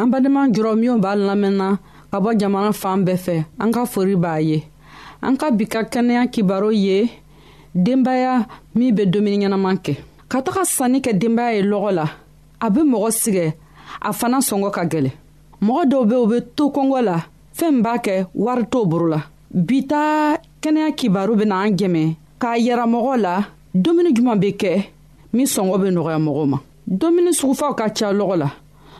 an badenma jɔrɔ minw b'a lamɛnna ka bɔ jamana fan bɛɛ fɛ an ka fori b'a ye an ka bi ka kɛnɛya kibaro ye denbaya min bɛ dumuni ɲɛnaman kɛ ka taga sanni kɛ denbaya ye lɔgɔ la a bɛ mɔgɔ sigɛ a fana sɔngɔ ka gɛlɛn mɔgɔ dɔw bɛ u bɛ to kɔngɔ la fɛn b'a kɛ wari t'o boro la bi ta kɛnɛya kibaru bɛ n'an jɛmɛ k'a yɛrɛ mɔgɔ la dumuni juman bɛ kɛ min sɔngɔ bɛ nɔgɔya mɔgɔw ma dumuni sugufaw ka ca lɔgɔ la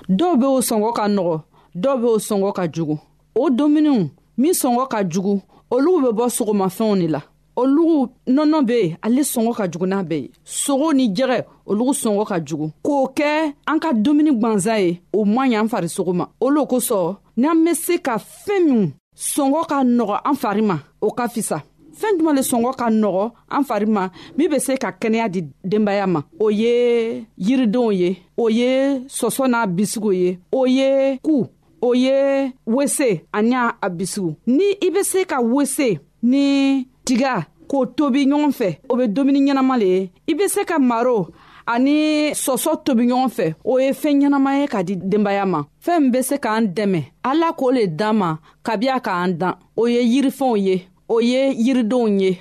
dɔw bɛ o sɔngɔ ka nɔgɔ dɔw bɛ o sɔngɔ ka jugu o dumuniw min sɔngɔ ka jugu olu bɛ bɔ sogomafɛnw de la olugu nɔnɔ be yen ale sɔngɔ ka jugu n'a bɛɛ ye sogo ni jɛgɛ olugu sɔngɔ ka jugu k'o kɛ an ka dumuni gwanza ye o man y'an farisogo ma o lo kosɔn n'an be se ka fɛɛn min sɔngɔ ka nɔgɔ an fari ma o ka fisa fɛɛn juman le sɔngɔ ka nɔgɔ an fari ma min be se ka kɛnɛya di denbaya ma o ye yiridenw ye o ye sɔsɔ n'a bisigiw ye o ye ku o ye wese ani a bisiw ni i bɛ se ka wese ni tiga k'o tobi ɲɔgɔn fɛ o bɛ dumuni ɲɛnama le ye i bɛ se ka maro ani sɔsɔ tobi ɲɔgɔn fɛ o ye fɛn ɲɛnama ye ka di denbaya ma fɛn min bɛ se k'an dɛmɛ ala k'o le dan ma kabi a k'an dan o ye yirifɛnw ye o ye yiridenw ye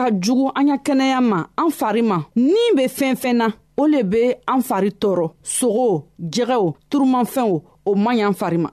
ka jugu an ka kɛnɛya ma an fari ma ni bɛ fɛn fɛn na o le bɛ an fari tɔɔrɔ sogo jɛgɛw turumanfɛnw o man ɲi an fari ma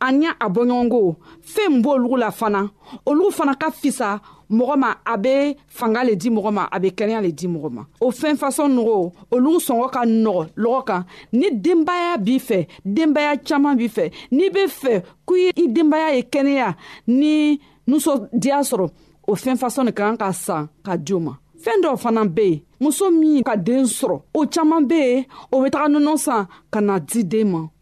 an y'a a bɔɲɔgɔnko fɛn b'olugu la fana olugu fana ka fisa mɔgɔ ma a bɛ fanga le di mɔgɔ ma a bɛ kɛnɛya le di mɔgɔ ma o fɛn fasɔn nɔgɔ olu sɔngɔ ka nɔgɔ lɔgɔ kan ni denbaya b'i fɛ denbaya caman b'i fɛ n'i bɛ fɛ ko i denbaya ye kɛnɛya ni nisɔndiya sɔrɔ o fɛn fasɔn de kan ka san ka di o ma fɛn dɔw fana bɛ yen muso min ka den sɔrɔ o caman bɛ yen o bɛ taga nɔnɔ san ka na di den ma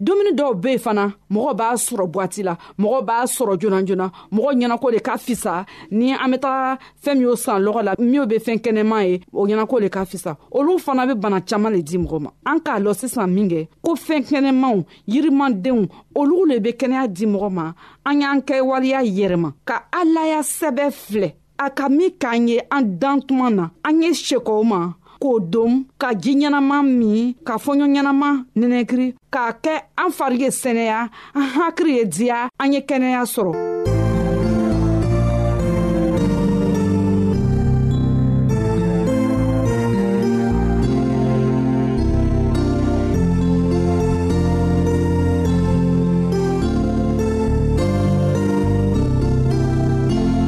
dumuni dɔw be fana mɔgɔ b'a sɔrɔ bwati la mɔgɔ b'a sɔrɔ jonajona mɔgɔ ɲɛnako de ka fisa ni an be taga fɛɛn min y'o san lɔgɔ la minw be fɛɛn kɛnɛma ye o ɲɛnako de ka fisa olu fana be bana caaman le di mɔgɔ ma an k'a lɔ sisan minkɛ ko fɛɛn kɛnɛmaw yirimandenw olu le be kɛnɛya di mɔgɔ ma an y'an kɛ waleya yɛrɛma ka alaya sɛbɛ filɛ a ka min k'an ye an dan tuma na an ye sekɔw ma k'o don ka ji ɲɛnama min ka fɔɲɔ ɲɛnama nɛnɛkiri k'a kɛ an fari ye sɛnɛya an hakiri ye diya an ye kɛnɛya sɔrɔ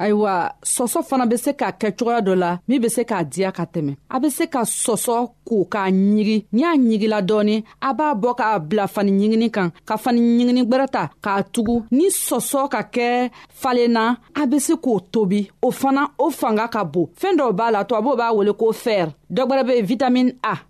ayiwa sɔsɔ fana bɛ se k'a kɛ cogoya dɔ la min bɛ se k'a diya ka tɛmɛ a bɛ se ka sɔsɔ ko k'a ɲigi n'i y'a ɲigila dɔɔni a b'a bɔ k'a bila fani ɲigini kan ka fani ɲigini gbɛrɛ ta k'a tugu ni sɔsɔ ka kɛ falen na a bɛ se k'o tobi o fana o fanga ka bon fɛɛn dɔw b'a la tubabuw b'a wele ko fɛɛrɛ dɔ gbɛrɛ bɛ yen vitamini a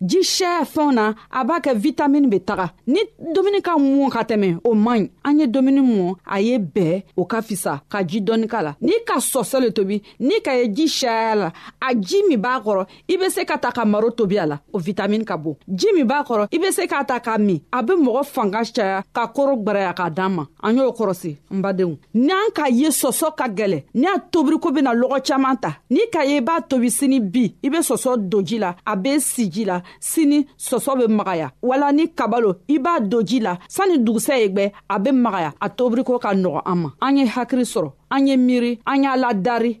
ji sɛ fɛnw na a b'a kɛ vitamini be taga ni dumuni ka mɔn ka tɛmɛ o man ɲi an ye dumuni mɔn a ye bɛɛ o ka fisa ka ji dɔɔni k'a la n'i ka sɔsɔ le tobi n'i ka ye ji sɛya la a ji min b'a kɔrɔ i be se ka ta ka maro tobi a la o vitamini ka bon ji min b'a kɔrɔ i be se k'a ta k'a min a be mɔgɔ fanga caya ka koro gwɛrɛya k'a dan ma an y'o kɔrɔsi n badenw n'an k'a ye sɔsɔ ka gɛlɛ ni a tobiriko bena lɔgɔ caaman ta n'i k'a ye i b'a tobi sini bi i be sɔsɔ don ji la a be si ji la sini sɔsɔ be magaya wala ni kabalo i b'a don ji la sanni dugusɛ ye gwɛ a be magaya a tobiriko ka nɔgɔ an ma an ye hakiri sɔrɔ an ye miiri an y'a ladari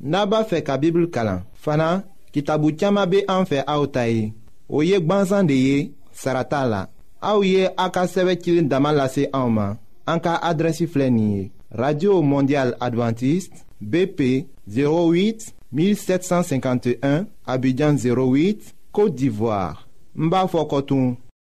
n'a b'a fɛ ka bibulu kalan fana kitabu caman bɛ an fɛ aw ta ye o ye gwansan de ye sara t'a la aw ye a ka sɛbɛn cilen dama lase anw ma an ka adrɛsi filɛ nin ye radio mondial adventiste bp 08 1751 abidjan 08 côte d'ivoire n b'a fɔ kɔtun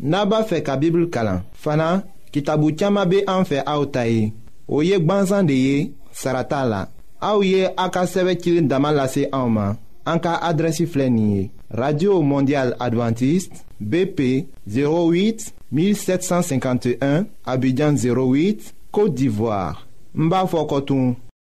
n'a b'a fɛ ka bibulu kalan fana kitabu caman bɛ an fɛ aw ta ye o ye gbansan de ye sara t'a la aw ye a ka sɛbɛn cili dama lase anw ma an ka adrɛsi filɛ nin ye radio mondial adventiste bp 08 1751 abidjan 08 côte d'ivoire n b'a fɔ kɔtun.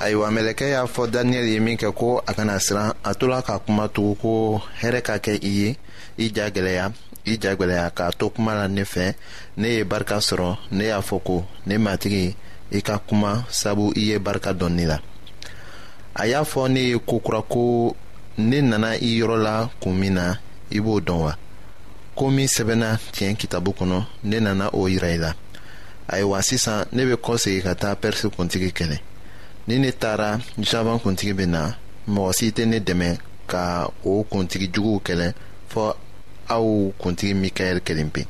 ayiwa mɛlɛkɛ y'a fɔ daniyɛli ye min kɛ ko a kana siran a tola ka kuma tugu ko hɛrɛ ka kɛ i ye i ja gɛlɛya i ja gɛlɛya k'a to kuma la ne fɛ ne ye barika sɔrɔ ne y'a fɔ ko ne matigi i ka kuma sabu i ye barika dɔn ne la a y'a fɔ ne ye ko kura ko ne nana i yɔrɔ la kun min na i b'o dɔn wa ko min sɛbɛnna tiɲɛ kitabu kɔnɔ ne nana o yira i la ayiwa sisan ne bɛ kɔ segin ka taa pɛrisi kuntigi kɛnɛ ni ne taara jaban kuntigi bɛ na mɔgɔ si tɛ ne dɛmɛ ka o kuntigi juguw kɛlɛ fɔ aw kuntigi mikaɛl kelen pe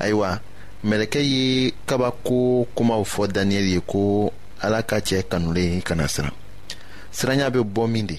ayiwa mɛlɛkɛ ye kabako kumaw fɔ daniyɛli ye ko ala ka cɛ kanulen kana siran siranya bɛ bɔ min de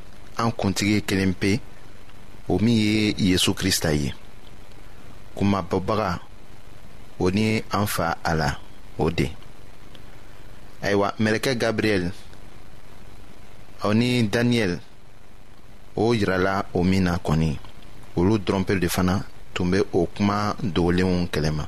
an kuntigi ye kelen pe o min ye yezu krista ye kumabɔbaga o ni an fa a la o de ayiwa mɛlɛkɛ gabriyɛli o ni daniyɛli o yirala o min na kɔni olu dɔrɔnpe de fana tun bɛ o kuma dogolenw kɛlɛma